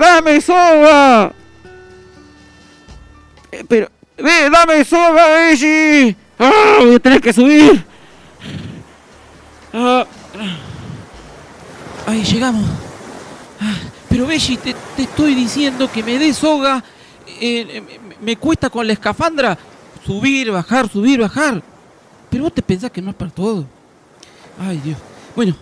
Dame soga. Eh, pero, ve, dame soga, Beshi. ¡Ah! Voy a tener que subir. Ah. Ahí llegamos. Ah, pero Beshi, te, estoy diciendo que me dé soga. Eh, me, cuesta con la escafandra subir, bajar, subir, bajar. Pero vos te pensás que no es para todo. Ay, Dios. Bueno,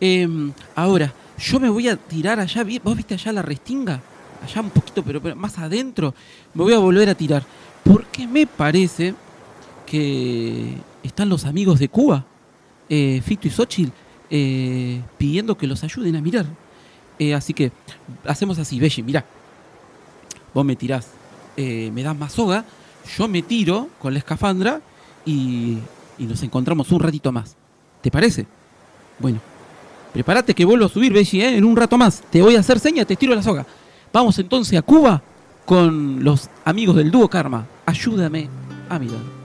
em, ahora, yo me voy a tirar allá. ¿Vos viste allá la restinga? Allá un poquito, pero, más adentro. Me voy a volver a tirar. Porque me parece que están los amigos de Cuba, eh, Fito y Xochitl, eh, pidiendo que los ayuden a mirar. Eh, así que hacemos así, Belli, mirá. Vos me tirás, me das más soga, yo me tiro con la escafandra y, y nos encontramos un ratito más. ¿Te parece? Bueno, prepárate que vuelvo a subir, Belli, ¿eh? en un rato más. Te voy a hacer seña, te tiro la soga. Vamos entonces a Cuba con los amigos del dúo Karma. Ayúdame a mirar.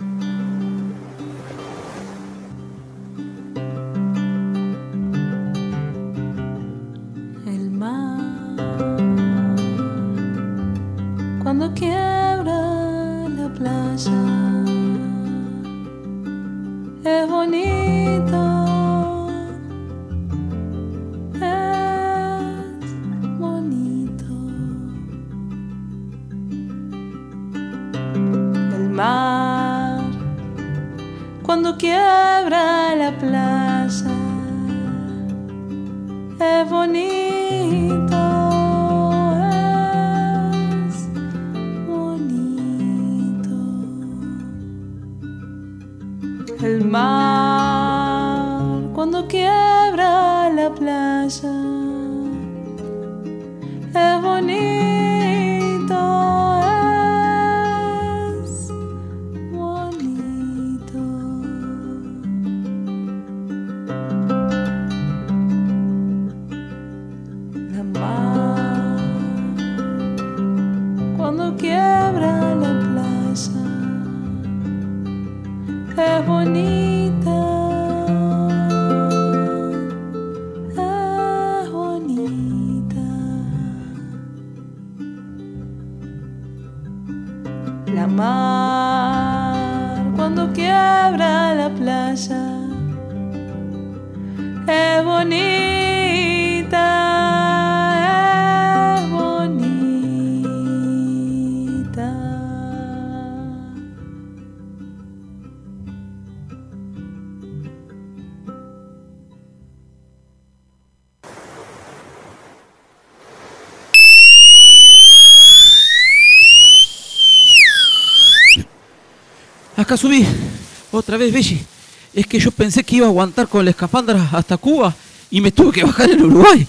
Acá subí. Otra vez, Belli. Es que yo pensé que iba a aguantar con la escafandra hasta Cuba y me tuve que bajar en Uruguay.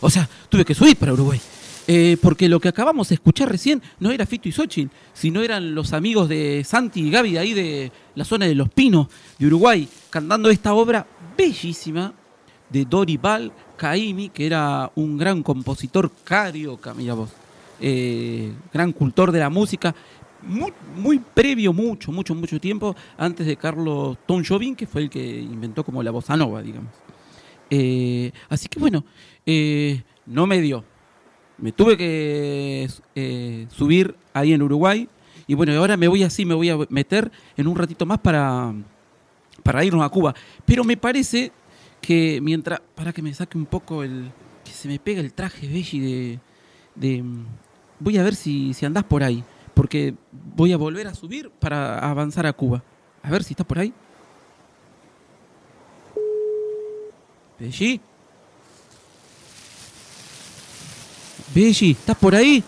O sea, tuve que subir para Uruguay. Eh, porque lo que acabamos de escuchar recién no era Fito y Xochitl, sino eran los amigos de Santi y Gaby ahí de la zona de Los Pinos, de Uruguay, cantando esta obra bellísima de Dorival Caimi, que era un gran compositor carioca, mira vos, eh, gran cultor de la música, muy, muy previo, mucho, mucho, mucho tiempo antes de Carlos Tom Jobim, que fue el que inventó como la bossa nova, digamos. Eh, así que bueno, eh, no me dio. Me tuve que eh, subir ahí en Uruguay y bueno, ahora me voy así, me voy a meter en un ratito más para, para irnos a Cuba. Pero me parece que mientras, para que me saque un poco el, que se me pega el traje Belly de, de voy a ver si, si andás por ahí, porque voy a volver a subir para avanzar a Cuba. A ver si estás por ahí. Belli. Belli, ¿estás por ahí?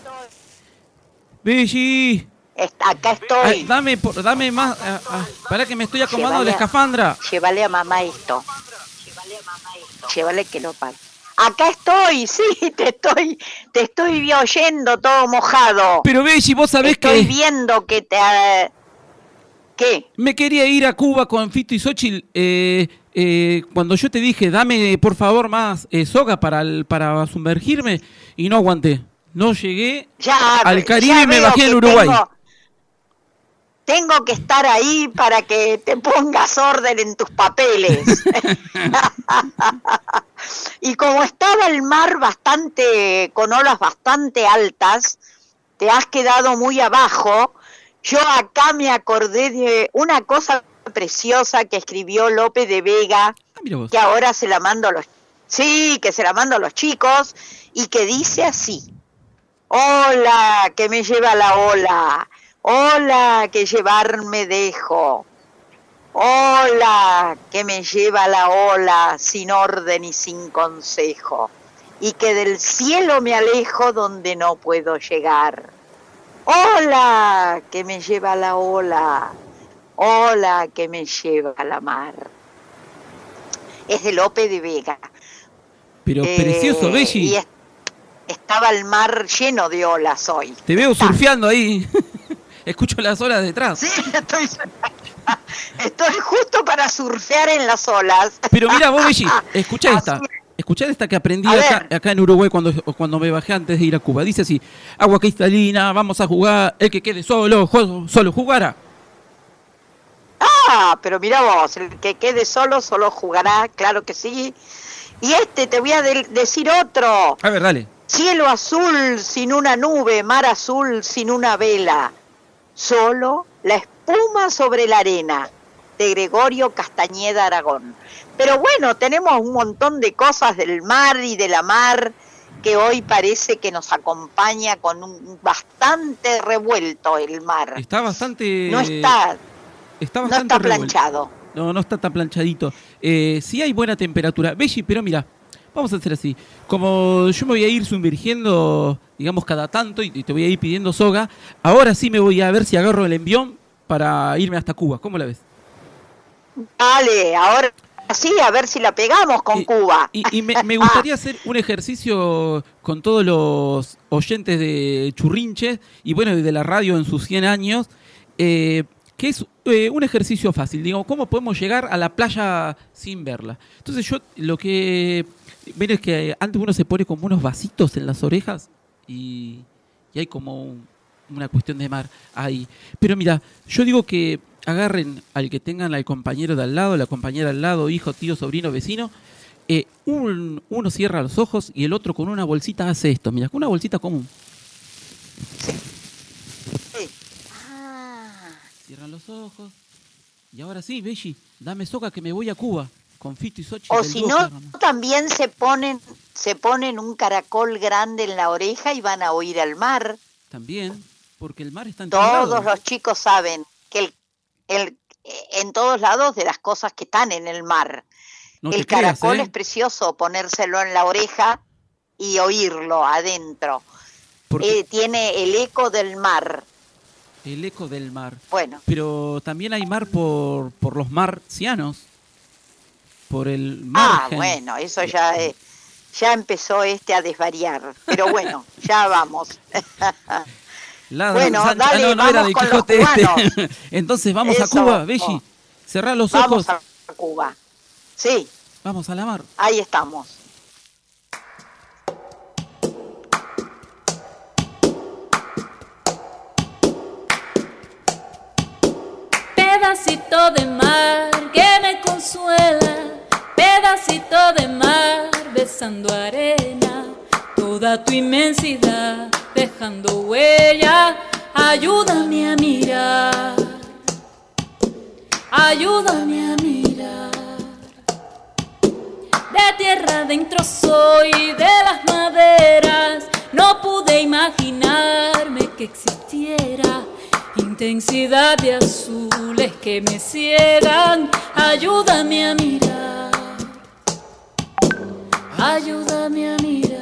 Belli. Está- acá estoy. Ay, dame, por- dame más. ah, ah, para que me estoy acomodando la Llévale a- escafandra. Llévale a mamá esto. Llévale que lo pague. Acá estoy, sí, te estoy, te estoy oyendo todo mojado. Pero Belli, vos sabés estoy que viendo que te... ¿Qué? me quería ir a Cuba con Fito y Xochitl. eh, eh, cuando yo te dije, dame por favor más eh, soga para, el- para sumergirme, y no aguanté. No llegué Ya, al Caribe y me bajé en Uruguay. Tengo, tengo que estar ahí para que te pongas orden en tus papeles. y como estaba el mar bastante, con olas bastante altas, te has quedado muy abajo. Yo acá me acordé de una cosa preciosa que escribió López de Vega, Ah, que ahora se la mando a los sí, que se la mando a los chicos y que dice así: Hola, que me lleva la ola. Hola, que llevarme dejo. Hola, que me lleva la ola sin orden y sin consejo. Y que del cielo me alejo donde no puedo llegar. Hola, que me lleva la ola. Hola, que me lleva la mar. Es de Lope de Vega. Pero Eh, precioso, Y Belli. es- estaba el mar lleno de olas hoy. Te veo Está. surfeando ahí. Escucho las olas detrás. Sí, estoy, estoy justo para surfear en las olas. Pero mira vos, Belli, escucha esta. Escuchá esta que aprendí acá, acá en Uruguay cuando, cuando me bajé antes de ir a Cuba. Dice así, agua cristalina, vamos a jugar, el que quede solo, solo jugará. Ah, pero mira vos, el que quede solo, solo jugará, claro que sí. Y este, te voy a de- decir otro. A ver, dale. Cielo azul sin una nube, mar azul sin una vela. Solo la espuma sobre la arena, de Gregorio Castañeda Aragón. Pero bueno, tenemos un montón de cosas del mar y de la mar que hoy parece que nos acompaña con un bastante revuelto el mar. Está bastante... No está, está no bastante está revuelto. planchado. No, no está tan planchadito. Eh, sí hay buena temperatura. Belli, pero mira, vamos a hacer así. Como yo me voy a ir sumergiendo, digamos, cada tanto y te voy a ir pidiendo soga, ahora sí me voy a ver si agarro el envión para irme hasta Cuba. ¿Cómo la ves? Dale, ahora sí, a ver si la pegamos con Y- Cuba. Y, y me, me gustaría hacer un ejercicio con todos los oyentes de Churrinches y bueno, de la radio en sus 100 años, eh, que es eh, un ejercicio fácil. Digo, ¿cómo podemos llegar a la playa sin verla? Entonces yo lo que... Ven es que antes uno se pone como unos vasitos en las orejas y, y hay como un- una cuestión de mar ahí. Pero mira, yo digo que agarren al que tengan al compañero de al lado, la compañera al lado, hijo, tío, sobrino, vecino, eh, un- uno cierra los ojos y el otro con una bolsita hace esto, mira, con una bolsita común. Cierran los ojos. Y ahora sí, Belli, dame soga que me voy a Cuba. Con Fito y Sochi. O si no, también se ponen, se ponen un caracol grande en la oreja y van a oír al mar. También, porque el mar está en todos lados. los chicos saben que el, el, en todos lados de las cosas que están en el mar. No el creas, caracol ¿eh? es precioso ponérselo en la oreja y oírlo adentro. Porque Eh, tiene el eco del mar. el eco del mar. Bueno, Pero también hay mar por, por los marcianos. Por el ah, bueno, eso ya, eh, ya empezó este a desvariar. Pero bueno, ya vamos. La Bueno, San- dale, ah, no, no era vamos de Quijote este. Entonces vamos a. Cuba, Belli. Cerrá los ojos. Vamos a Cuba. Sí, Vamos a la mar. ahí estamos. Pedacito de mar que me consuela, pedacito de mar besando arena, toda tu inmensidad dejando huella, ayúdame a mirar, ayúdame a mirar. De tierra adentro soy, de las maderas, no pude imaginarme que existiera intensidad de azules que me ciegan. Ayúdame a mirar, ayúdame a mirar.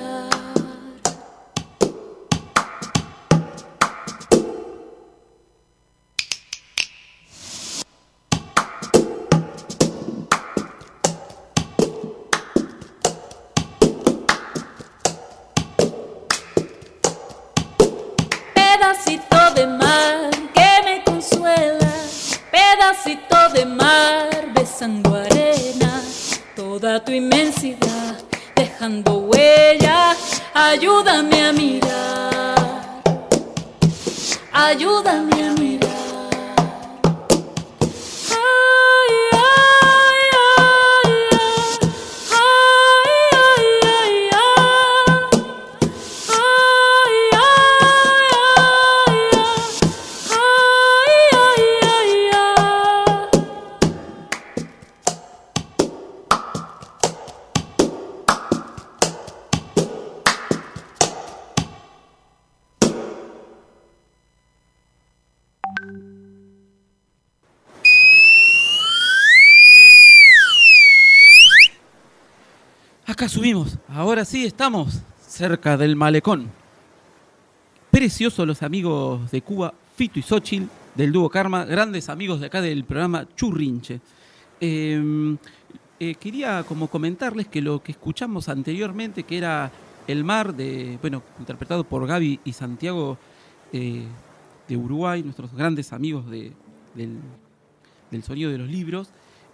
Tu inmensidad dejando huella, ayúdame a mirar, ayúdame a mirar. Ahora sí estamos cerca del malecón. Preciosos los amigos de Cuba, Fito y Xochitl, del dúo Karma, grandes amigos de acá del programa Churrinche. Eh, eh, quería como comentarles que lo que escuchamos anteriormente, que era El Mar, bueno, interpretado por Gaby y Santiago eh, de Uruguay, nuestros grandes amigos de- del, del sonido de los libros.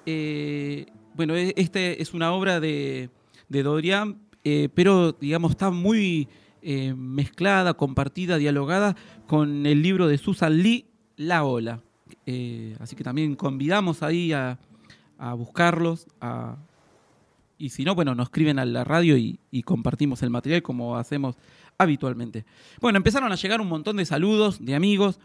Eh, bueno, e- este es una obra de, de Dorian, eh, pero digamos está muy eh, mezclada, compartida, dialogada con el libro de Susan Lee, La Ola. Eh, así que también convidamos ahí a, buscarlos, y si no, bueno, nos escriben a la radio y, compartimos el material como hacemos habitualmente. Bueno, empezaron a llegar un montón de saludos de amigos.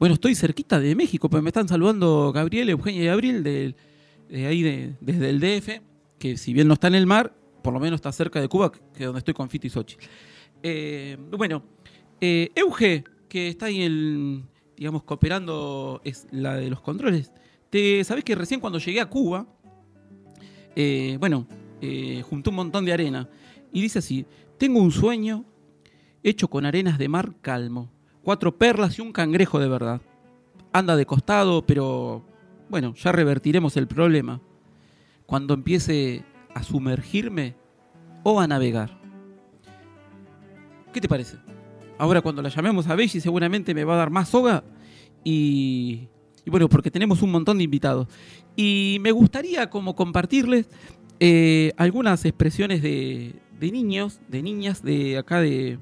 bueno, estoy cerquita de México, pues me están saludando Gabriel, Eugenia y Abril de, ahí de- desde el DF, que si bien no está en el mar, por lo menos está cerca de Cuba, que es donde estoy con Fito y Xochitl. Eh, bueno, eh, Euge, que está ahí, el, digamos, cooperando, es la de los controles. Te sabés que recién cuando llegué a Cuba, eh, bueno, eh, juntó un montón de arena y dice así: Tengo un sueño hecho con arenas de mar calmo, cuatro perlas y un cangrejo de verdad. Anda de costado, pero bueno, ya revertiremos el problema. Cuando empiece a sumergirme o a navegar. ¿Qué te parece? Ahora cuando la llamemos a Belly seguramente me va a dar más soga y, bueno, porque tenemos un montón de invitados. Y me gustaría como compartirles eh, algunas expresiones de, niños, de niñas de acá de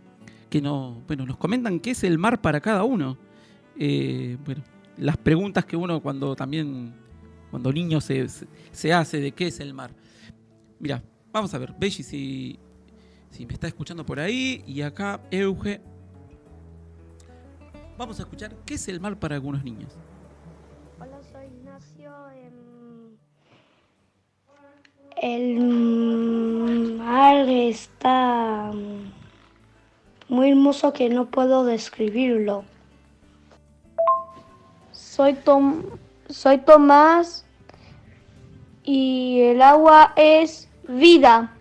que no, bueno, nos comentan qué es el mar para cada uno. Eh, bueno, las preguntas que uno cuando también, cuando niño se, se hace de qué es el mar. Mira, vamos a ver, Belly si, si me está escuchando por ahí y acá Euge. Vamos a escuchar qué es el mar para algunos niños. Hola, soy Ignacio. em, El mar está mm, muy hermoso que no puedo describirlo. Soy, Tom, soy Tomás y el agua es vida.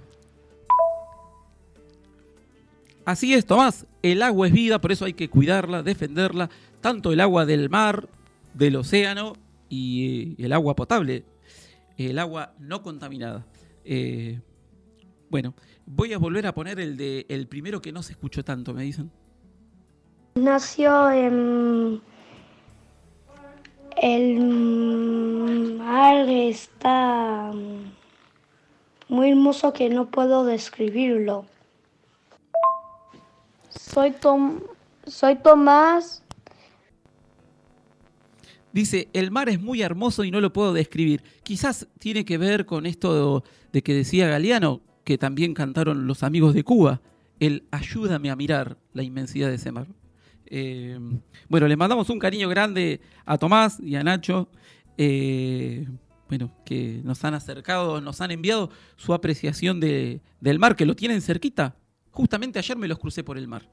Así es, Tomás, el agua es vida, por eso hay que cuidarla, defenderla, tanto el agua del mar, del océano y eh, el agua potable, el agua no contaminada. Eh, bueno, voy a volver a poner el de el primero que no se escuchó tanto, me dicen. Nació en el mar está muy hermoso que no puedo describirlo. Soy Tom, soy Tomás Dice, el mar es muy hermoso y no lo puedo describir. Quizás tiene que ver con esto de que decía Galeano, que también cantaron los amigos de Cuba, el ayúdame a mirar la inmensidad de ese mar. Eh, bueno, le mandamos un cariño grande a Tomás y a Nacho, eh, bueno, que nos han acercado, nos han enviado su apreciación de- del mar, que lo tienen cerquita. Justamente ayer me los crucé por el mar.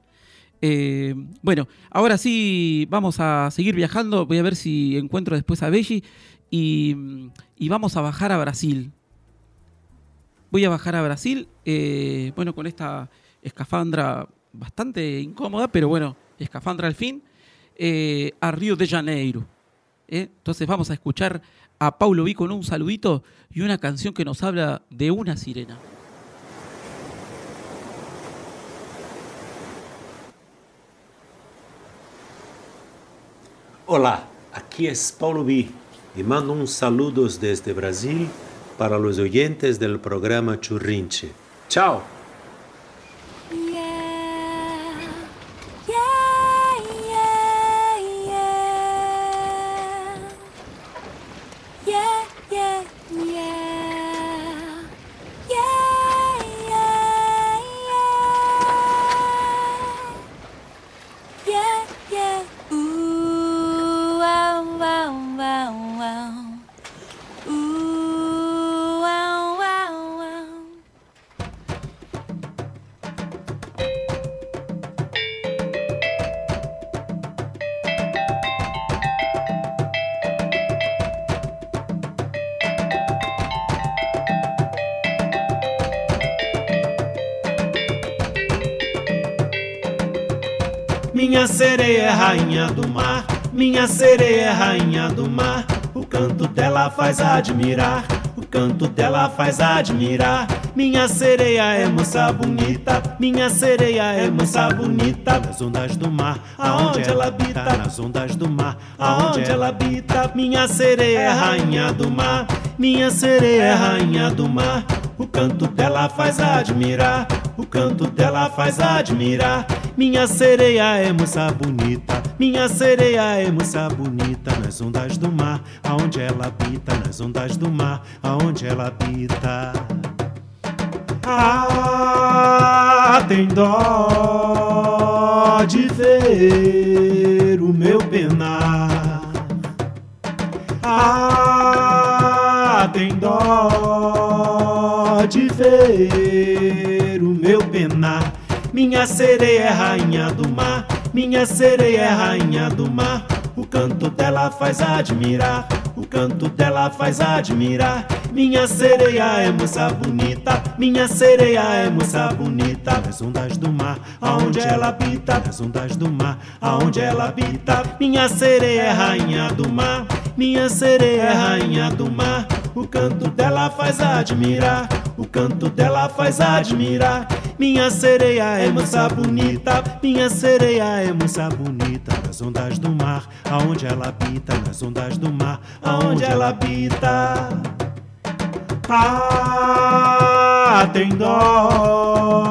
Eh, bueno, ahora sí vamos a seguir viajando. Voy a ver si encuentro después a Belli y, y vamos a bajar a Brasil. Voy a bajar a Brasil, bueno, con esta escafandra bastante incómoda, pero bueno, escafandra al fin, eh, a Río de Janeiro. ¿eh? Entonces vamos a escuchar a Paulo Vi con un saludito y una canción que nos habla de una sirena. Olá, aqui é Paulo B e mando uns saludos desde Brasil para os oyentes do programa Churrinche. Tchau! Minha sereia é rainha do mar, minha sereia é rainha do mar. O canto dela faz admirar, o canto dela faz admirar. Minha sereia é moça bonita, minha sereia é moça bonita. Nas ondas do mar, aonde ela habita, nas ondas do mar, aonde ela habita. Minha sereia é rainha do mar, minha sereia é rainha do mar. O canto dela faz admirar, o canto dela faz admirar. Minha sereia é moça bonita, minha sereia é moça bonita. Nas ondas do mar, aonde ela habita, nas ondas do mar, aonde ela habita. Ah, tem dó de ver o meu penar. Ah, tem dó de ver o meu penar. Minha sereia é rainha do mar, minha sereia é rainha do mar. O canto dela faz admirar, o canto dela faz admirar. Minha sereia é moça bonita, minha sereia é moça bonita. Nas ondas do mar, aonde ela habita, nas ondas do mar, aonde ela habita. Minha sereia é rainha do mar, minha sereia é rainha do mar. O canto dela faz admirar, o canto dela faz admirar. Minha sereia é moça bonita, minha sereia é moça bonita. Nas ondas do mar, aonde ela habita, nas ondas do mar, aonde ela habita. Ah, tem dó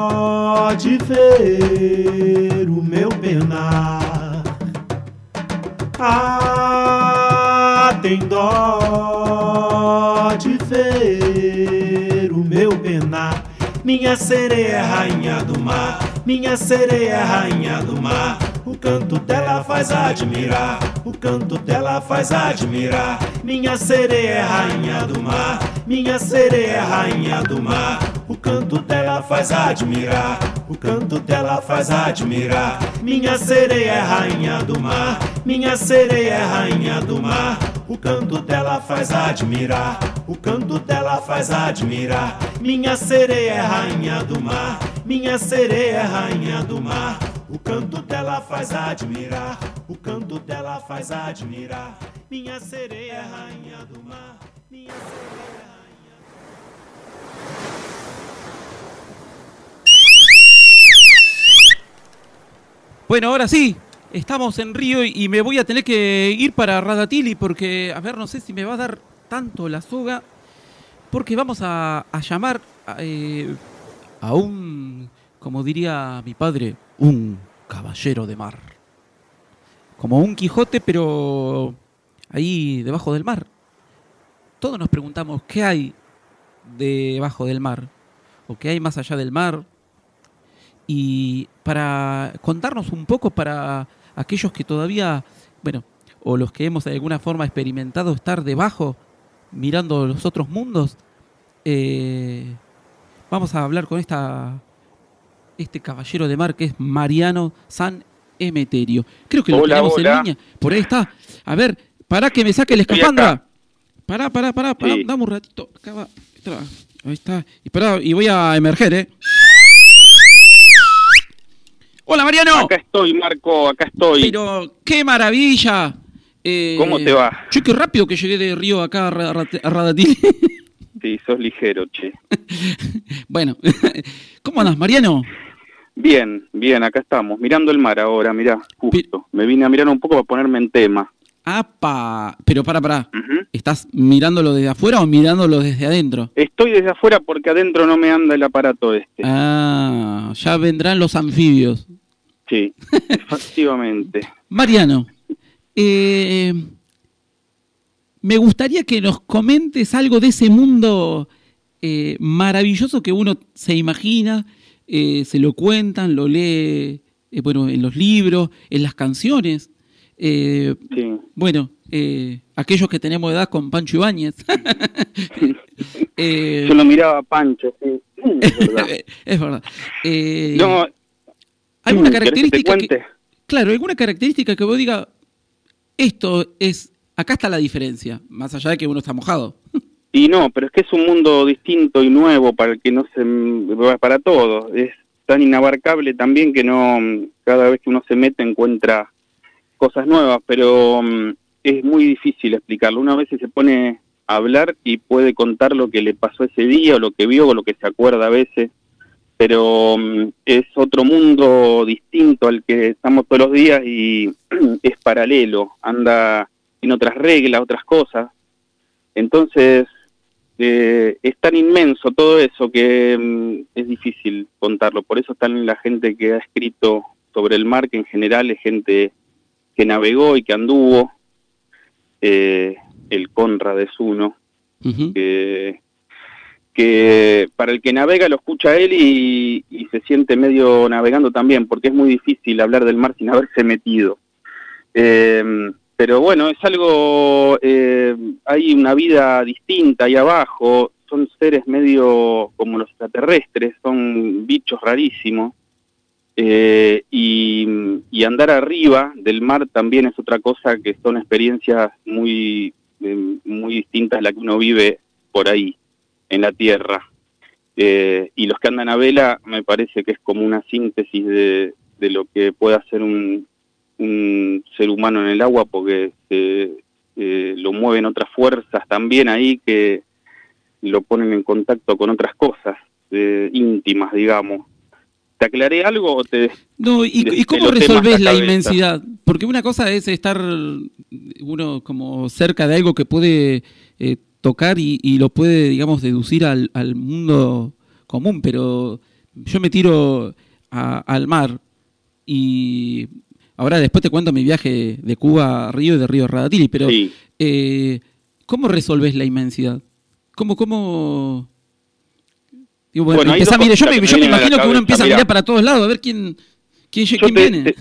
de ver o meu penar. Ah, tem dó de ver o meu penar. Minha sereia rainha do mar, minha sereia rainha do mar. O canto dela faz admirar, o canto dela faz admirar. Minha sereia é rainha do mar, minha sereia é rainha do mar. O canto dela faz admirar, o canto dela faz admirar. Minha sereia é rainha do mar, minha sereia é rainha do mar. O canto dela faz admirar, o canto dela faz admirar. Minha sereia é rainha do mar, minha sereia é rainha do mar. O canto dela faz admirar, o canto dela faz admirar. Minha sereia rainha do mar, minha sereia. Bueno, ahora sí, estamos en Río y me voy a tener que ir para Radatili porque, a ver, no sé si me va a dar tanto la soga, porque vamos a, a llamar a, eh, a un, como diría mi padre, un caballero de mar. Como un Quijote, pero ahí debajo del mar. Todos nos preguntamos qué hay debajo del mar o qué hay más allá del mar. Y para contarnos un poco para aquellos que todavía, bueno, o los que hemos de alguna forma experimentado estar debajo, mirando los otros mundos, eh, vamos a hablar con esta este caballero de mar que es Mariano San Emeterio. Creo que lo Hola, tenemos hola. en línea. Por ahí está. A ver, para que me saque la acá. Pará, pará, pará, pará. Sí. Dame un ratito. Acá va. Ahí está. Y pará, y voy a emerger, ¿eh? Hola, Mariano. Acá estoy, Marco, acá estoy. Pero qué maravilla. Eh, ¿Cómo te va? Che, qué rápido que llegué de Río acá a Radatil. Sí, sos ligero, che. bueno, ¿cómo andas, Mariano? Bien, bien, acá estamos, mirando el mar ahora, mirá, justo. Me vine a mirar un poco para ponerme en tema. Apa, pero para, para. ¿Estás mirándolo desde afuera o mirándolo desde adentro? Estoy desde afuera porque adentro no me anda el aparato este. Ah, ya vendrán los anfibios. Sí, efectivamente. Mariano, eh, me gustaría que nos comentes algo de ese mundo eh, maravilloso que uno se imagina, eh, se lo cuentan, lo lee, eh, bueno, en los libros, en las canciones. Eh, Sí. bueno, eh, aquellos que tenemos edad con Pancho Ibáñez. Yo lo miraba a Pancho, sí. Es verdad. es verdad. No, ¿Alguna ¿querés que te característica que? Claro, alguna característica que vos diga, esto es, acá está la diferencia, más allá de que uno está mojado. Y no, pero es que es un mundo distinto y nuevo para el que no se para todos. Es tan inabarcable también que no cada vez que uno se mete encuentra cosas nuevas, pero mm, es muy difícil explicarlo. Una vez se pone a hablar y puede contar lo que le pasó ese día o lo que vio o lo que se acuerda a veces, pero mm, es otro mundo distinto al que estamos todos los días y es paralelo, anda en otras reglas, otras cosas. Entonces, eh, es tan inmenso todo eso que mm, es difícil contarlo. Por eso están la gente que ha escrito sobre el mar, que en general es gente que navegó y que anduvo. Eh, el Conrad es uno, que, que para el que navega lo escucha él y, y se siente medio navegando también, porque es muy difícil hablar del mar sin haberse metido. Eh, pero bueno, es algo, eh, hay una vida distinta ahí abajo, son seres medio como los extraterrestres, son bichos rarísimos. Eh, y, y andar arriba del mar también es otra cosa que son experiencias muy, eh, muy distintas a la que uno vive por ahí, en la tierra. Eh, y los que andan a vela me parece que es como una síntesis de, de lo que puede hacer un, un ser humano en el agua porque se, eh, lo mueven otras fuerzas también ahí que lo ponen en contacto con otras cosas eh, íntimas, digamos. ¿Te aclaré algo o te... No, ¿y, de- y cómo resolvés la inmensidad? Porque una cosa es estar uno como cerca de algo que puede eh, tocar y, y lo puede, digamos, deducir al, al mundo común, pero yo me tiro a- al mar y ahora después te cuento mi viaje de Cuba a Río y de Río a Radatili, pero Sí. eh, ¿cómo resolvés la inmensidad? ¿Cómo, cómo...? Digo, bueno, Bueno, hay empezá, dos mire, yo me, yo imagino que uno empieza a mirar para todos lados a ver quién, quién, Yo quién te, viene. te-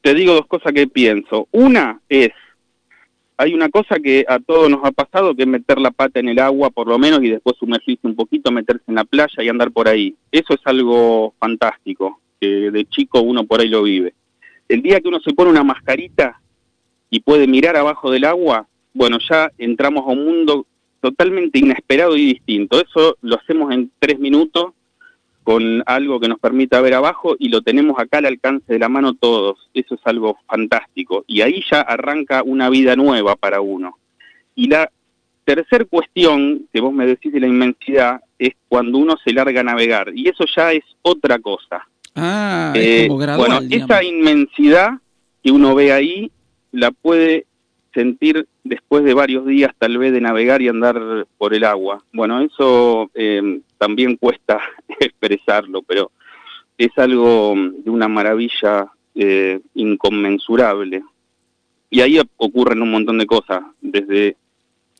te digo dos cosas que pienso. Una es, hay una cosa que a todos nos ha pasado, que es meter la pata en el agua por lo menos y después sumergirse un poquito, meterse en la playa y andar por ahí. Eso es algo fantástico, que de chico uno por ahí lo vive. El día que uno se pone una mascarita y puede mirar abajo del agua, bueno, ya entramos a un mundo totalmente inesperado y distinto. Eso lo hacemos en tres minutos con algo que nos permita ver abajo y lo tenemos acá al alcance de la mano todos. Eso es algo fantástico. Y ahí ya arranca una vida nueva para uno. Y la tercer cuestión que vos me decís de la inmensidad es cuando uno se larga a navegar. Y eso ya es otra cosa. Ah, Eh, es como gradual, bueno, digamos. esa inmensidad que uno ve ahí la puede sentir después de varios días tal vez de navegar y andar por el agua. Bueno, eso eh, también cuesta expresarlo, pero es algo de una maravilla eh, inconmensurable. Y ahí ocurren un montón de cosas, desde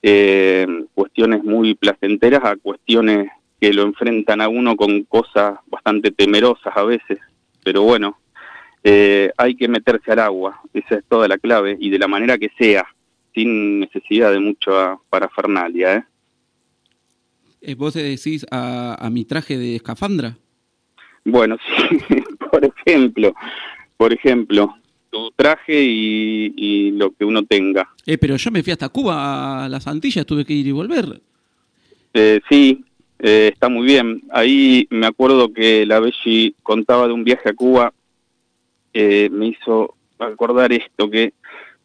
eh, cuestiones muy placenteras a cuestiones que lo enfrentan a uno con cosas bastante temerosas a veces, pero bueno, eh, hay que meterse al agua, esa es toda la clave, y de la manera que sea, sin necesidad de mucha parafernalia. ¿eh? Eh, ¿Vos decís a, a mi traje de escafandra? Bueno, sí, por ejemplo, por ejemplo, tu traje y, y lo que uno tenga. Eh, pero yo me fui hasta Cuba, a las Antillas, tuve que ir y volver. Eh, sí, eh, está muy bien. Ahí me acuerdo que la Belli contaba de un viaje a Cuba, eh, me hizo acordar esto, que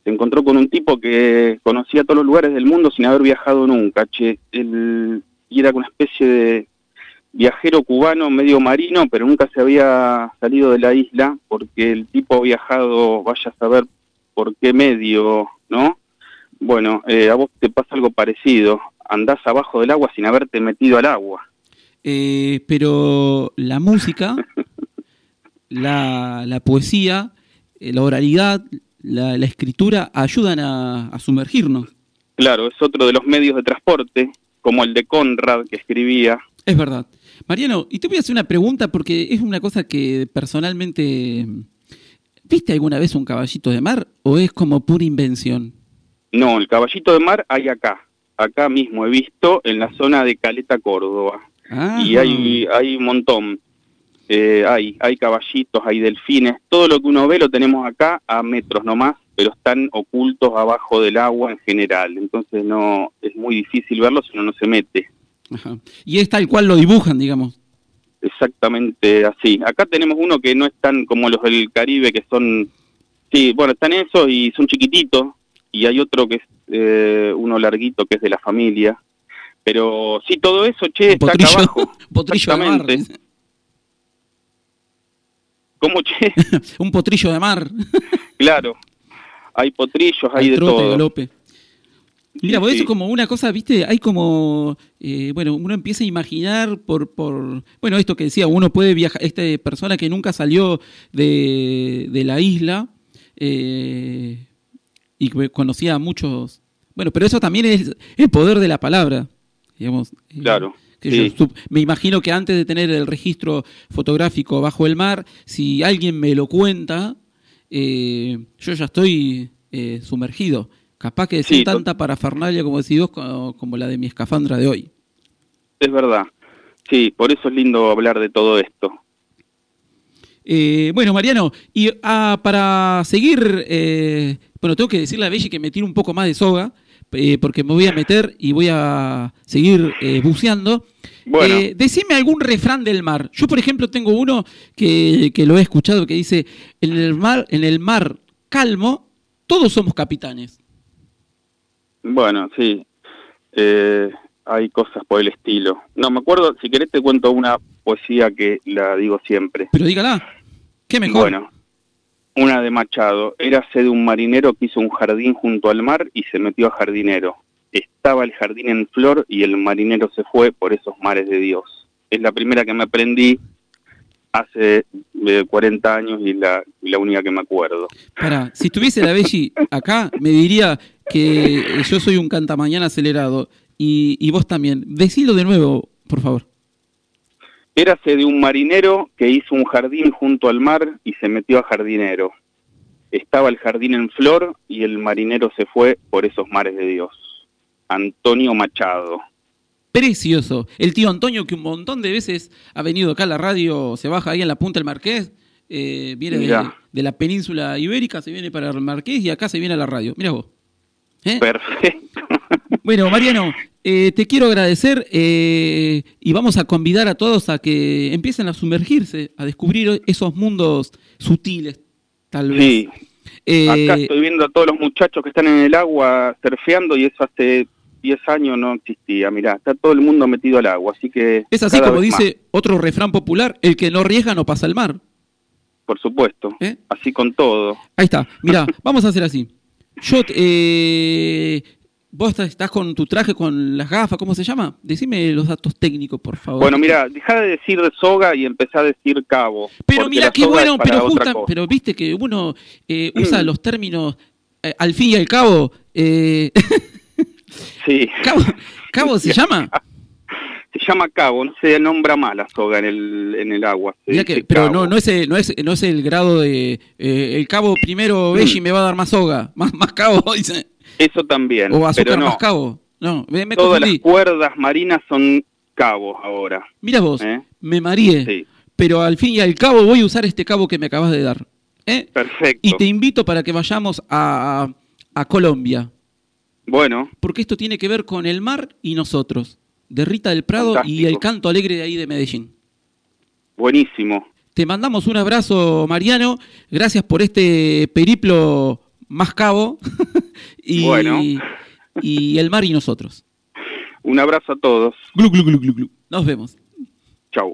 se encontró con un tipo que conocía todos los lugares del mundo sin haber viajado nunca, che. Él, y era una especie de viajero cubano medio marino, pero nunca se había salido de la isla, porque el tipo ha viajado, vaya a saber por qué medio, ¿no? Bueno, eh, a vos te pasa algo parecido, andás abajo del agua sin haberte metido al agua. Eh, pero la música, la, la poesía, eh, la oralidad, la, la escritura ayudan a, a sumergirnos. Claro, es otro de los medios de transporte, como el de Conrad que escribía. Es verdad. Mariano, y te voy a hacer una pregunta porque es una cosa que personalmente... ¿Viste alguna vez un caballito de mar o es como pura invención? No, el caballito de mar hay acá, acá mismo he visto en la zona de Caleta, Córdoba. Ah, y hay, hay un montón. Eh, hay, hay caballitos, hay delfines, todo lo que uno ve lo tenemos acá a metros nomás, pero están ocultos abajo del agua en general. Entonces no es muy difícil verlo si uno no se mete. Ajá. Y es tal cual lo dibujan, digamos. Exactamente así. Acá tenemos uno que no es tan como los del Caribe, que son, sí, bueno, están esos y son chiquititos, y hay otro que es eh, uno larguito que es de la familia. Pero sí, todo eso, che, está acá abajo. potrillo de mar. ¿Cómo, che? un potrillo de mar. Claro. Hay potrillos, hay Al de trote, todo. galope. Mira, Sí, vos eso sí. es como una cosa, viste, hay como, eh, bueno, uno empieza a imaginar por, por, bueno, esto que decía, uno puede viajar, esta persona que nunca salió de, de la isla eh, y conocía a muchos, bueno, pero eso también es el poder de la palabra, digamos. eh, Claro, que sí. yo me imagino que antes de tener el registro fotográfico bajo el mar, si alguien me lo cuenta, eh, yo ya estoy eh, sumergido. Capaz que sin Sí, tanta parafernalia como decís vos, co- como la de mi escafandra de hoy. Es verdad. Sí, por eso es lindo hablar de todo esto. Eh, bueno, Mariano, y ah, para seguir, eh, bueno, tengo que decirle a Belli que me tire un poco más de soga, eh, porque me voy a meter y voy a seguir eh, buceando. Bueno. Eh, decime algún refrán del mar. Yo, por ejemplo, tengo uno que, que lo he escuchado que dice, en el mar, en el mar calmo, todos somos capitanes. Bueno, sí. Eh, hay cosas por el estilo. No, me acuerdo, si querés te cuento una poesía que la digo siempre. Pero dígala, ¿qué mejor? Bueno, una de Machado. Érase de un marinero que hizo un jardín junto al mar y se metió a jardinero. Estaba el jardín en flor y el marinero se fue por esos mares de Dios. Es la primera que me aprendí hace eh, 40 años y la, la única que me acuerdo. Para, si estuviese la Belli acá, me diría que eh, yo soy un cantamañana acelerado y, y vos también. Decilo de nuevo, por favor. Érase de un marinero que hizo un jardín junto al mar y se metió a jardinero. Estaba el jardín en flor y el marinero se fue por esos mares de Dios. Antonio Machado. Precioso. El tío Antonio, que un montón de veces ha venido acá a la radio, se baja ahí en la punta del Marqués, eh, viene de, la península ibérica, se viene para el Marqués y acá se viene a la radio. Mira vos. ¿Eh? Perfecto. Bueno, Mariano, eh, te quiero agradecer eh, y vamos a convidar a todos a que empiecen a sumergirse, a descubrir esos mundos sutiles, tal vez. Sí, Eh, acá estoy viendo a todos los muchachos que están en el agua surfeando y eso hace 10 años no existía. Mirá, está todo el mundo metido al agua, así que... es así como dice otro refrán popular, el que no arriesga no pasa el mar. por supuesto, así con todo. Ahí está, mirá, vamos a hacer así. Yo, eh, vos estás- con tu traje, con las gafas, ¿cómo se llama? Decime los datos técnicos, por favor. Bueno, mira, deja de decir soga y empezá a decir cabo. Pero mira qué bueno, pero justa, pero viste que uno eh, usa los términos eh, al fin y al cabo. eh, Sí. ¿Cabo, Cabo se llama? Se llama cabo, no se nombra más la soga en el, en el agua. que- pero cabo. no, no, es el, no, es, no es el grado de. eh, el cabo primero Belli me va a dar más soga. Más, más cabo, dice. Eso también, O azúcar pero no. más cabo. No, me, me Todas las cuerdas marinas son cabos ahora. Mira vos, ¿eh? me mareé. Sí, Pero al fin y al cabo voy a usar este cabo que me acabas de dar. ¿eh? perfecto. Y te invito para que vayamos a, a Colombia. Bueno, Porque esto tiene que ver con el mar y nosotros. De Rita del Prado y el canto alegre de ahí de Medellín. buenísimo. Te mandamos un abrazo, Mariano. Gracias por este periplo más cabo. y, Bueno. y el mar y nosotros. Un abrazo a todos. Glu, glu, glu, glu, glu. Nos vemos. Chau.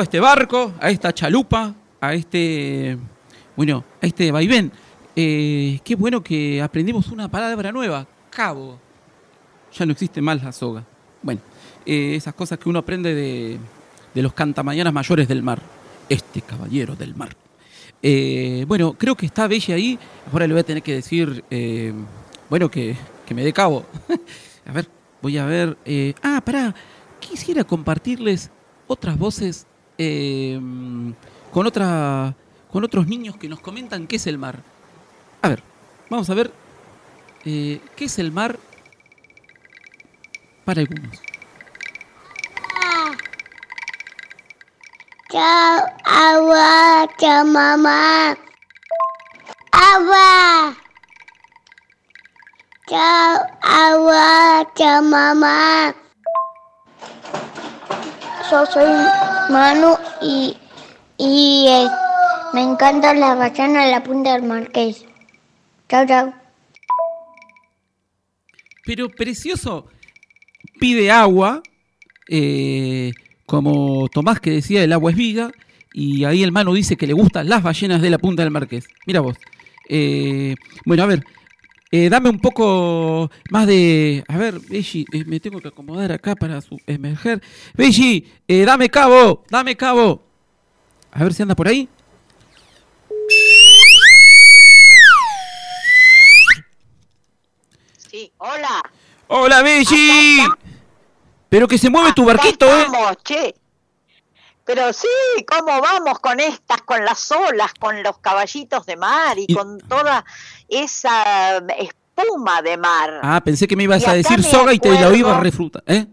A este barco, a esta chalupa, a este. Bueno, a este vaivén. Eh, qué bueno que aprendimos una palabra nueva: cabo. Ya no existe más la soga. Bueno, eh, esas cosas que uno aprende de, de los cantamañanas mayores del mar. Este caballero del mar. Eh, bueno, creo que está Bella ahí. Ahora le voy a tener que decir, eh, bueno, que, que me dé cabo. a ver, voy a ver. ah, pará. Quisiera compartirles otras voces eh, con, otra, con otros niños que nos comentan qué es el mar. A ver, vamos a ver eh, qué es el mar para algunos. Chao, agua, chao, mamá. Agua. Chao, agua, chao. Yo soy Manu y, y eh, me encanta la la punta del marqués. Chao, chao. Pero precioso pide agua, eh, como Tomás que decía, el agua es vida, Y ahí el Manu dice que le gustan las ballenas de la punta del Marqués. Mira vos. Eh, bueno, a ver. Eh, dame un poco más de... A ver, Belli, eh, me tengo que acomodar acá para su emerger. Belli, eh, dame cabo, dame cabo. A ver si anda por ahí. Sí, hola. Hola, Belli. Pero que se mueve tu barquito, ¿eh? estamos, che. Pero sí, ¿cómo vamos con estas, con las olas, con los caballitos de mar y, Y- con toda esa espuma de mar? Ah, pensé que me ibas Y a decir soga y te la iba a refrutar, ¿eh?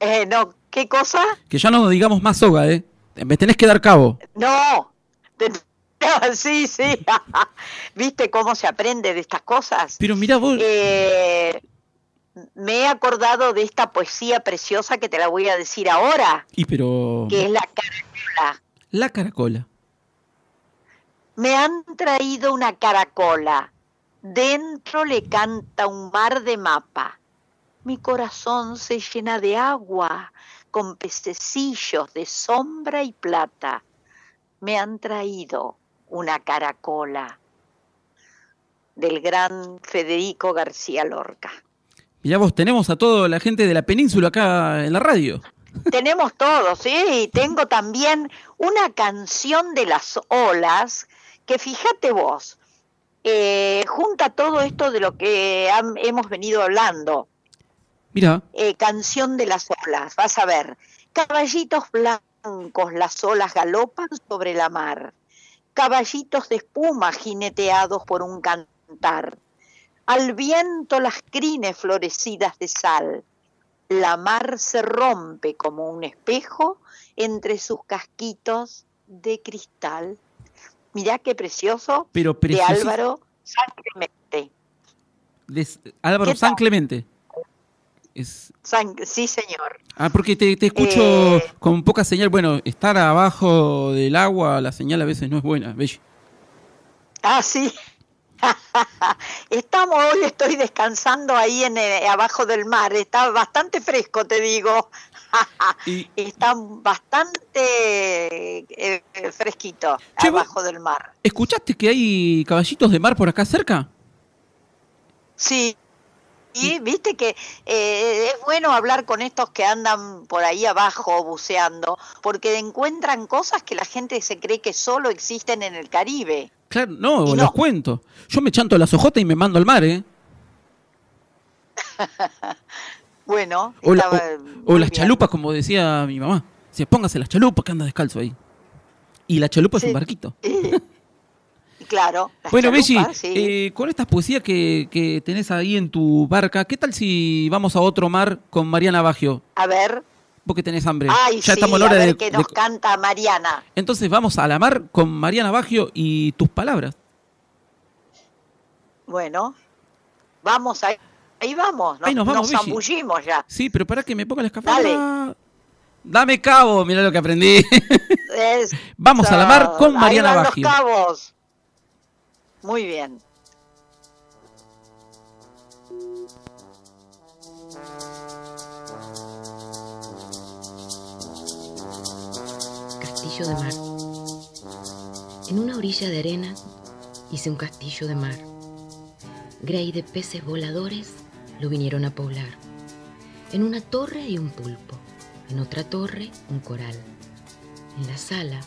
Eh, no, ¿qué cosa? Que ya no digamos más soga, ¿eh? Me tenés que dar cabo. No. Te- Sí, sí. ¿Viste cómo se aprende de estas cosas? Pero mirá vos... Eh, me he acordado de esta poesía preciosa que te la voy a decir ahora, Y pero... que es la caracola. La caracola. Me han traído una caracola. Dentro le canta un mar de mapa. Mi corazón se llena de agua, con pececillos de sombra y plata. Me han traído una caracola del gran Federico García Lorca. Mirá vos, tenemos a toda la gente de la península acá en la radio. Tenemos todo, sí. Tengo también una canción de las olas que fíjate vos, eh, junta todo esto de lo que han- hemos venido hablando. Mira, Eh, canción de las olas, vas a ver. Caballitos blancos, las olas galopan sobre la mar. Caballitos de espuma jineteados por un cantar. Al viento las crines florecidas de sal. La mar se rompe como un espejo entre sus casquitos de cristal. Mirá qué precioso pero de. Álvaro San Clemente. de S- Álvaro ¿Qué San? Clemente. Es... San- sí, señor. Ah, porque te, te escucho Eh. con poca señal. Bueno, estar abajo del agua, la señal a veces no es buena. Belli. Ah, sí. Estamos hoy, estoy descansando ahí en eh, abajo del mar. Está bastante fresco, te digo. Y- Está bastante eh, eh, fresquito Che, abajo del mar. ¿Escuchaste que hay caballitos de mar por acá cerca? Sí. Y viste que eh, es bueno hablar con estos que andan por ahí abajo buceando, porque encuentran cosas que la gente se cree que solo existen en el Caribe. Claro, no, Y no. los cuento. Yo me chanto las ojotas y me mando al mar, ¿eh? Bueno, O, la- estaba o- muy o las chalupas, como decía mi mamá. Dice, póngase las chalupas que anda descalzo ahí. Y la chalupa es un barquito. Claro. Bueno, sí. eh, con estas poesías que, que tenés ahí en tu barca, ¿qué tal si vamos a otro mar con Mariana Baggio? A ver. Vos que tenés hambre. Ay, ya sí, estamos en la a hora ver de, qué de- nos canta Mariana. Entonces vamos a la mar con Mariana Baggio y tus palabras. Bueno, vamos ahí. Ahí vamos, Ahí nos vamos, Belli. zambullimos ya. Sí, pero para que me ponga la escafandra. Dame cabo, mirá lo que aprendí. Es- Vamos a la mar con ahí Mariana van los Baggio. cabos. Muy bien. De mar. En una orilla de arena hice un castillo de mar. Grey de peces voladores lo vinieron a poblar. En una torre hay un pulpo, en otra torre un coral. En la sala,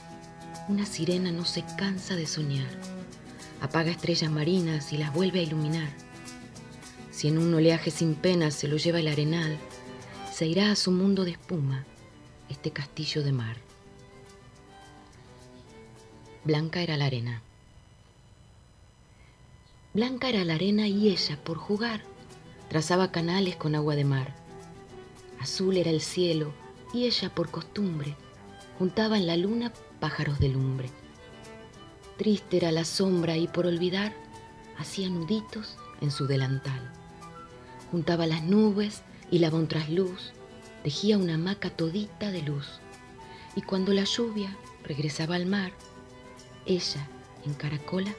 una sirena no se cansa de soñar. Apaga estrellas marinas y las vuelve a iluminar. Si en un oleaje sin pena se lo lleva el arenal, se irá a su mundo de espuma, este castillo de mar. Blanca era la arena. Blanca era la arena y ella, por jugar, trazaba canales con agua de mar. Azul era el cielo y ella, por costumbre, juntaba en la luna pájaros de lumbre. Triste era la sombra y por olvidar, hacía nuditos en su delantal. Juntaba las nubes y lava un trasluz, tejía una hamaca todita de luz. Y cuando la lluvia regresaba al mar, ella, en caracola,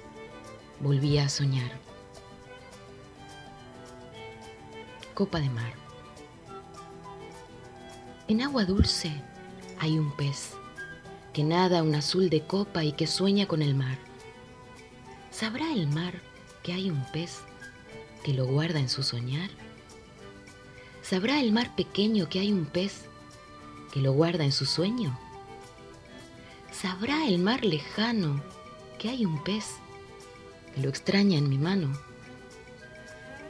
volvía a soñar. Copa de mar. En agua dulce hay un pez. que nada un azul de copa y que sueña con el mar. ¿Sabrá el mar que hay un pez que lo guarda en su soñar? ¿Sabrá el mar pequeño que hay un pez que lo guarda en su sueño? ¿Sabrá el mar lejano que hay un pez que lo extraña en mi mano?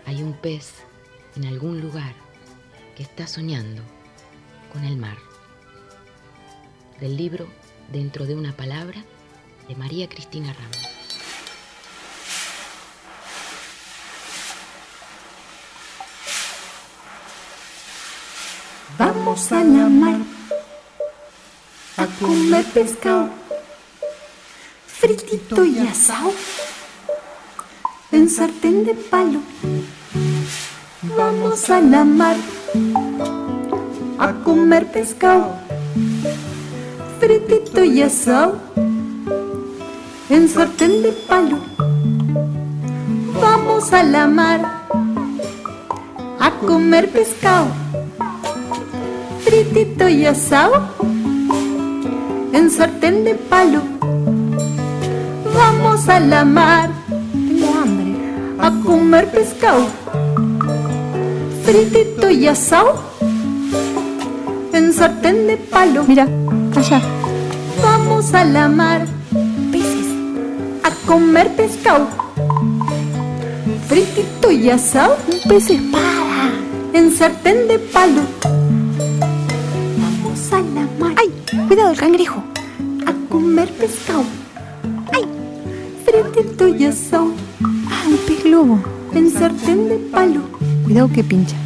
Hay un pez en algún lugar que está soñando con el mar. Del libro Dentro de una palabra de María Cristina Ramos. Vamos a la mar comer pescado, fritito y asado, en sartén de palo. Vamos a la mar a comer pescado, fritito y asado, en sartén de palo. Vamos a la mar a comer pescado, fritito y asado, en sartén de palo. Vamos a la mar, tengo hambre, a comer pescado, fritito y asado, en sartén de palo. Mira, allá. Vamos a la mar, peces, a comer pescado, fritito y asado, un pez espada, en sartén de palo. Cuidado el cangrejo. A comer pescado. ¡Ay! Fritito y asado. ¡Ah, un pez globo! En sartén de palo. Cuidado que pincha.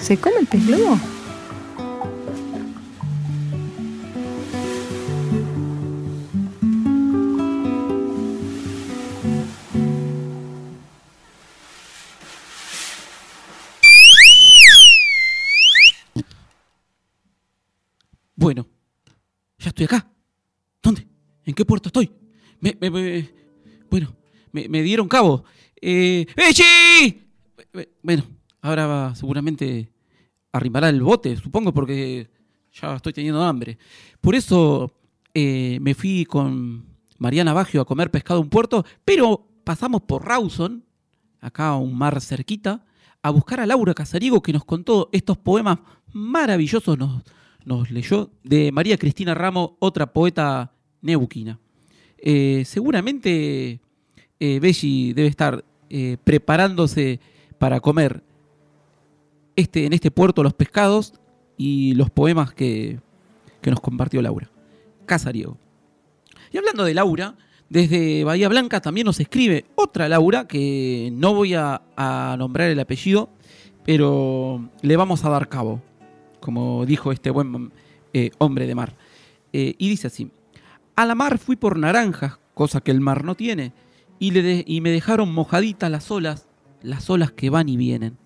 ¿Se come el pez globo? Estoy acá. ¿Dónde? ¿En qué puerto estoy? Me, me- me- bueno, me, me dieron cabo. Eh, ¡Bechi! Eh, Bueno, ahora va- seguramente arrimará el bote, supongo, porque ya estoy teniendo hambre. Por eso eh, me fui con Mariana Baggio a comer pescado a un puerto, pero pasamos por Rawson, acá a un mar cerquita, a buscar a Laura Casariego que nos contó estos poemas maravillosos, nos, nos leyó, de María Cristina Ramos, otra poeta neuquina. Eh, seguramente eh, Belli debe estar eh, preparándose para comer este, en este puerto los pescados y los poemas que, que nos compartió Laura. Casariego. Y hablando de Laura, desde Bahía Blanca también nos escribe otra Laura, que no voy a nombrar el apellido, pero le vamos a dar cabo, como dijo este buen eh, hombre de mar. Eh, y dice así, a la mar fui por naranjas, cosa que el mar no tiene, y, le y me dejaron mojaditas las olas, las olas que van y vienen.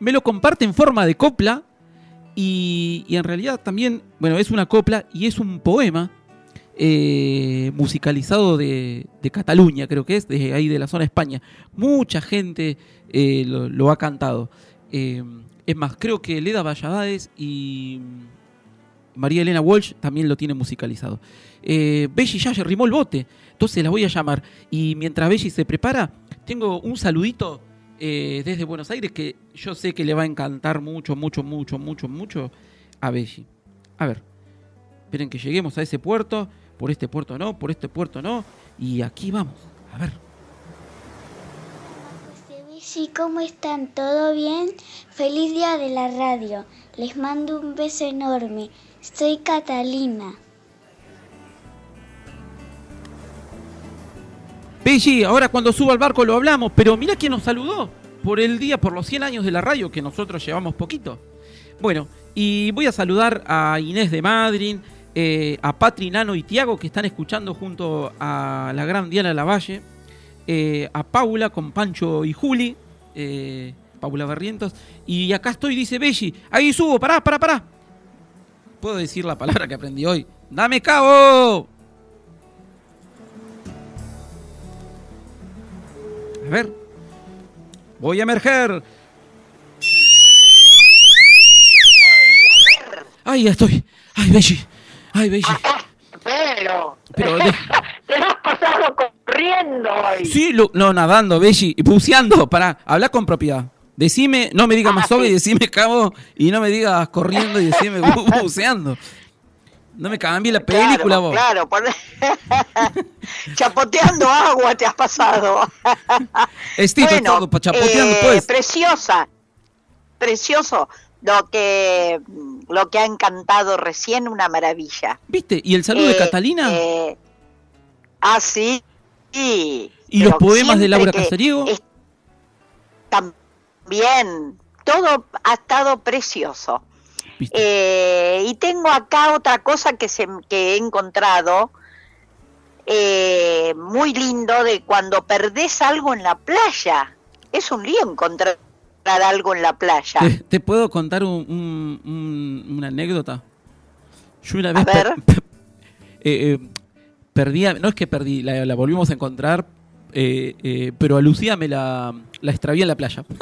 Me lo comparte en forma de copla y, en realidad también, bueno, es una copla y es un poema eh, musicalizado de, Cataluña, creo que es, de ahí de la zona de España. Mucha gente lo, ha cantado. Es más, creo que Leda Valladares y María Elena Walsh también lo tienen musicalizado. Eh, Belly ya rimó el bote, entonces la voy a llamar. Y mientras Belly se prepara, tengo un saludito eh, desde Buenos Aires que yo sé que le va a encantar mucho, mucho, mucho, mucho, mucho a Belly. A ver, esperen que lleguemos a ese puerto. Por este puerto no, por este puerto no. Y aquí vamos. A ver. Sí, ¿cómo están? ¿Todo bien? Feliz día de la radio. Les mando un beso enorme. Soy Catalina. Belli, ahora cuando suba al barco lo hablamos, pero mira quién nos saludó por el día, por los 100 años de la radio, que nosotros llevamos poquito. Bueno, y voy a saludar a Inés de Madrid, eh, a Patri, Nano y Tiago, que están escuchando junto a la gran Diana Lavalle, eh, a Paula con Pancho y Juli, eh, Paula Barrientos, y acá estoy, dice Belli, ahí subo, pará, pará, pará. Puedo decir la palabra que aprendí hoy. ¡Dame cabo! A ver. Voy a emerger. Ay, ya estoy. Ay, Belli. Ay, Belli. Pero, Pero de- te lo has pasado corriendo hoy. Sí, lo- no, nadando, Belli, y buceando, pará, habla con propiedad. Decime, no me digas más soga y decime cabo, y no me digas corriendo y decime bu- buceando. No me cambie la película claro, vos. Claro, por- chapoteando agua te has pasado. Estito Bueno, todo, chapoteando, eh, pues. Preciosa, precioso. Lo que, lo que ha encantado recién, una maravilla. ¿Viste? ¿Y el saludo de Eh, Catalina? eh, ah, sí. sí. ¿Y los poemas de Laura Casariego? es- También. Todo ha estado precioso. Eh, y tengo acá otra cosa que, se, que he encontrado eh, muy lindo de cuando perdés algo en la playa. Es un lío encontrar algo en la playa. ¿Te, te puedo contar un- un- un- una anécdota? Yo una vez A ver. per- per- eh, eh, perdí, no es que perdí, la, la volvimos a encontrar, eh, eh, pero a Lucía me la, la extravié en la playa.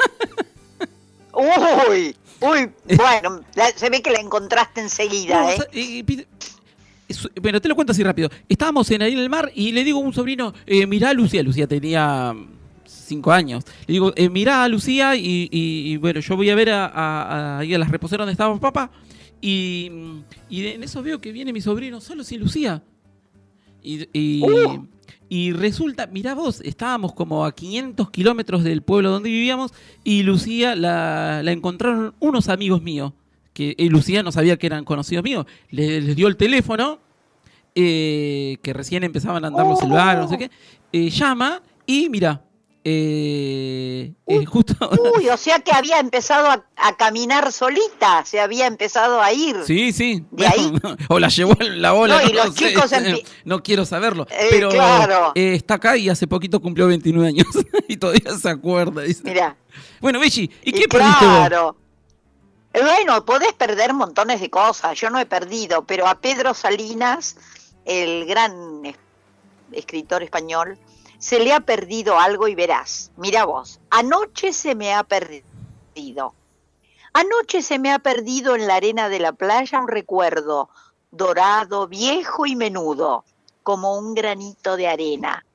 Uy, uy, bueno, la- se ve que la encontraste enseguida, No, ¿eh? bueno, te lo cuento así rápido. Estábamos en ahí en el mar y le digo a un sobrino, eh, mirá a Lucía. Lucía tenía cinco años. Le digo, eh, mirá a Lucía y, bueno, yo voy a ver a, a, las reposeras donde estaba papá. Y, en eso veo que viene mi sobrino solo sin Lucía. Y, resulta, mirá vos, estábamos como a 500 kilómetros del pueblo donde vivíamos y Lucía la, encontraron unos amigos míos, que eh, Lucía no sabía que eran conocidos míos, le- les, dio el teléfono, eh, que recién empezaban a andar los celulares, no sé qué, eh, llama y mira, eh, eh, justo... Uy, o sea que había empezado a, a caminar solita, se había empezado a ir. Sí, sí. De ahí. o la llevó la ola. No, y chicos quiero saberlo. Eh, pero claro. eh, está acá y hace poquito cumplió 29 años. y todavía se acuerda. dice. Mira. Bueno, Bechi, ¿y, qué claro. Eh, Bueno, podés perder montones de cosas. Yo no he perdido, pero a Pedro Salinas, el gran es- escritor español, se le ha perdido algo y verás. Mira vos, anoche se me ha perdido. Anoche se me ha perdido en la arena de la playa un recuerdo dorado, viejo y menudo, como un granito de arena.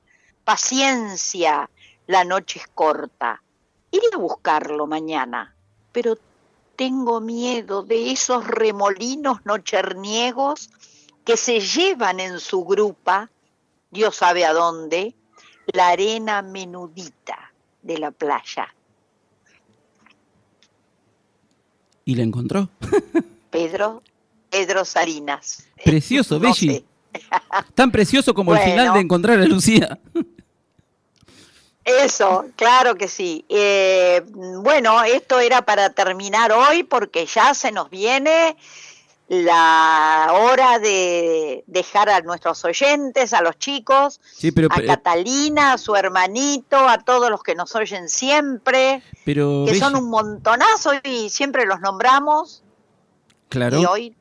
Paciencia, la noche es corta. Iré a buscarlo mañana, pero tengo miedo de esos remolinos nocherniegos que se llevan en su grupa, Dios sabe a dónde, la arena menudita de la playa. ¿Y la encontró? Pedro, Pedro Salinas. Precioso, No sé. Tan precioso como el final de encontrar a Lucía. Eso, claro que sí. Eh, bueno, esto era para terminar hoy porque ya se nos viene la hora de dejar a nuestros oyentes, a los chicos, Sí, pero, a Catalina, a su hermanito, a todos los que nos oyen siempre, pero que son un montonazo y siempre los nombramos. claro. Y hoy,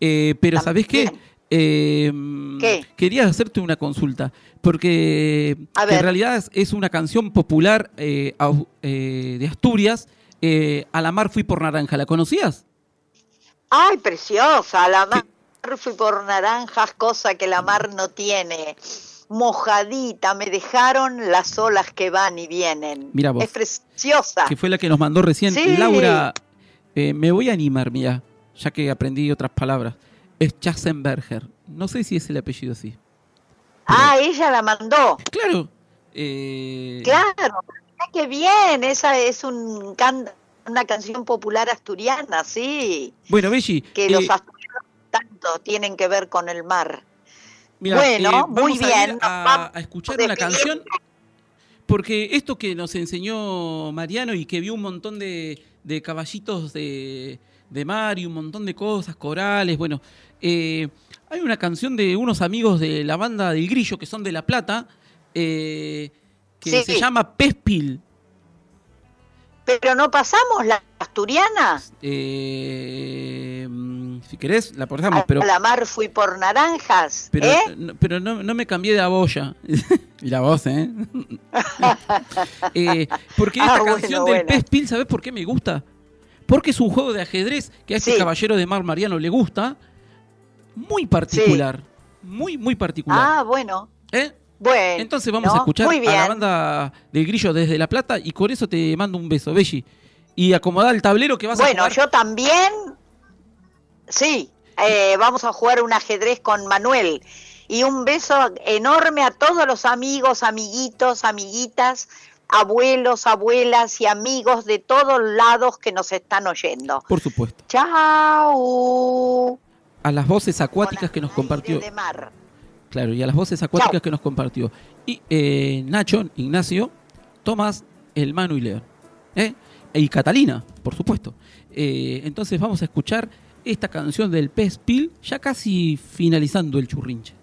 Eh, pero ¿sabés qué? Eh, ¿Qué? Quería hacerte una consulta, porque en realidad es, una canción popular eh, eh, de Asturias, eh, A la mar fui por naranja, ¿la conocías? ¡Ay, preciosa! La mar fui por naranjas, cosa que la mar no tiene. Mojadita, me dejaron las olas que van y vienen. Mira vos. Es preciosa. Que fue la que nos mandó recién. Sí. Laura, eh, me voy a animar, mira, ya que aprendí otras palabras. Es Schassenberger. No sé si es el apellido así. Ah, ella la mandó. Claro. Eh, Claro, qué bien, esa es un can- una canción popular asturiana, sí, Bueno, Belli, que eh, los asturianos tanto tienen que ver con el mar. Mira, Bueno, eh, muy vamos a ir bien, A, a escuchar una canción. Porque esto que nos enseñó Mariano y que vio un montón de, de caballitos de, de mar y un montón de cosas, corales, bueno, eh, hay una canción de unos amigos de la banda del Grillo que son de La Plata, eh, que Sí. se llama Pespil. Pero no pasamos la asturiana. Eh, mm, si querés, la pasamos, pero... A la mar fui por naranjas, Pero, ¿eh? no, pero no, no me cambié de aboya. y la voz, ¿eh? Eh, porque Ah, esta bueno, canción del. Pez Pil, ¿sabes por qué me gusta? Porque es un juego de ajedrez que a este Sí. caballero de Mar Mariano le gusta. muy particular. Muy, muy particular. Ah, bueno. ¿Eh? Bueno. Entonces vamos a escuchar a la banda del Grillo desde La Plata y con eso te mando un beso, Belli. Y acomodar el tablero que vas a Bueno, yo también. Sí, eh, vamos a jugar un ajedrez con Manuel. Y un beso enorme a todos los amigos, amiguitos, amiguitas, abuelos, abuelas y amigos de todos lados que nos están oyendo. Por supuesto. Chao. A las voces acuáticas que nos compartió. De mar. Claro, y a las voces acuáticas que nos compartió. Y eh, Nacho, Ignacio, Tomás, el Manu y León. ¿eh? Y Catalina, por supuesto. Eh, entonces vamos a escuchar esta canción del Pez Pil, ya casi finalizando el churrinche.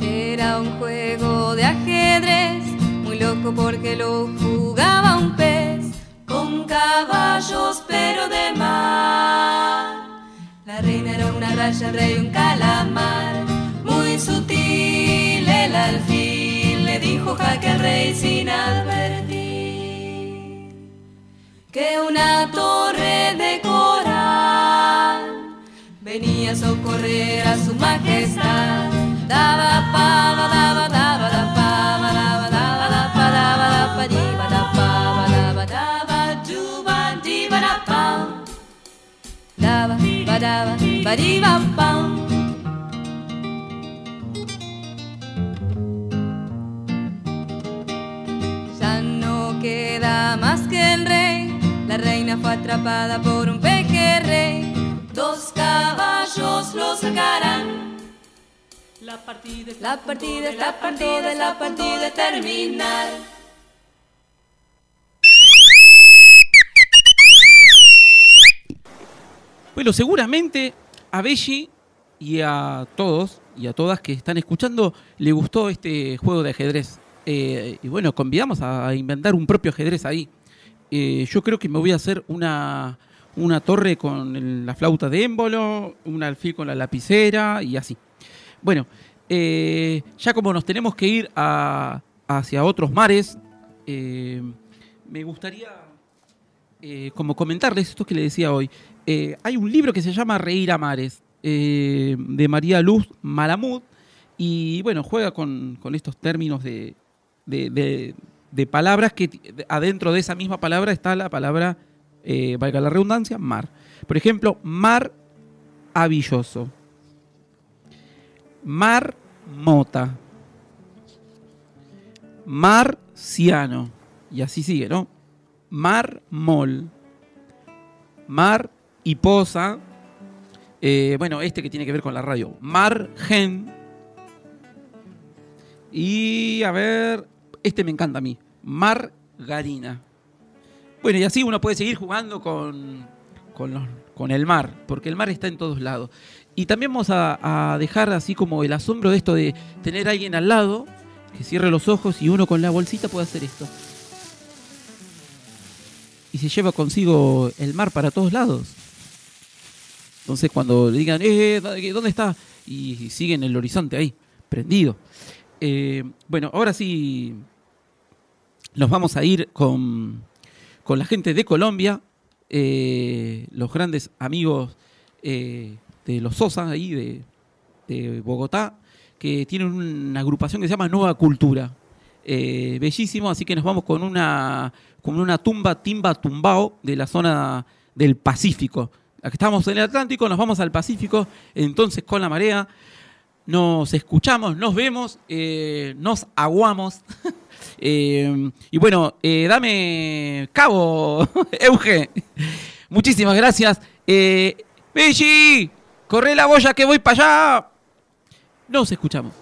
Era un juego de ajedrez, muy loco porque lo jugaba un pez, con caballos pero de mar. La reina era una raya, el rey un calamar, muy sutil el alfil, le dijo jaque al rey sin advertir que una torre de coral venía a socorrer a su majestad. Daba, ba, daba, ba, diva, pam. Ya no queda más que el rey. La reina fue atrapada por un pejerrey. Dos caballos lo sacarán. La partida, la partida está a punto de la partida terminar. Bueno, seguramente a Belli y a todos y a todas que están escuchando le gustó este juego de ajedrez. Eh, y bueno, convidamos a inventar un propio ajedrez ahí. Eh, yo creo que me voy a hacer una, torre con la flauta de émbolo, un alfil con la lapicera y así. Bueno, eh, ya como nos tenemos que ir a- hacia otros mares, me gustaría como comentarles esto que le decía hoy. Eh, hay un libro que se llama Reír a Mares, eh, de María Luz Malamud, y bueno, juega con, estos términos de, palabras que adentro de esa misma palabra está la palabra, eh, valga la redundancia, mar. Por ejemplo, mar avilloso, mar mota, marciano, y así sigue, ¿no? Mármol, Mar y Posa, eh, bueno, este que tiene que ver con la radio, Margen, y a ver, este me encanta a mí, Margarina. Bueno, y así uno puede seguir jugando con, con, el mar, porque el mar está en todos lados. Y también vamos a, a dejar así como el asombro de esto de tener a alguien al lado que cierre los ojos y uno con la bolsita puede hacer esto y se lleva consigo el mar para todos lados. Entonces cuando le digan, eh, ¿dónde está? Y, siguen el horizonte ahí, prendido. Eh, bueno, ahora sí nos vamos a ir con, con la gente de Colombia, eh, los grandes amigos eh, de los Sosa, ahí de, de Bogotá, que tienen una agrupación que se llama Nueva Cultura. Eh, bellísimo, así que nos vamos con una, con una tumba, timba tumbao de la zona del Pacífico. Aquí estamos en el Atlántico, nos vamos al Pacífico, entonces con la marea nos escuchamos, nos vemos, eh, nos aguamos. Eh, y bueno, eh, dame cabo, Euge. Muchísimas gracias. Eh, corre la boya que voy para allá. Nos escuchamos.